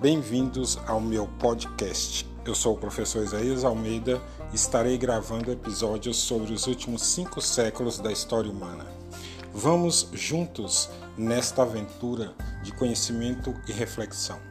bem-vindos ao meu podcast. Eu sou o professor Isaías Almeida e estarei gravando episódios sobre os últimos cinco séculos da história humana. Vamos juntos nesta aventura de conhecimento e reflexão.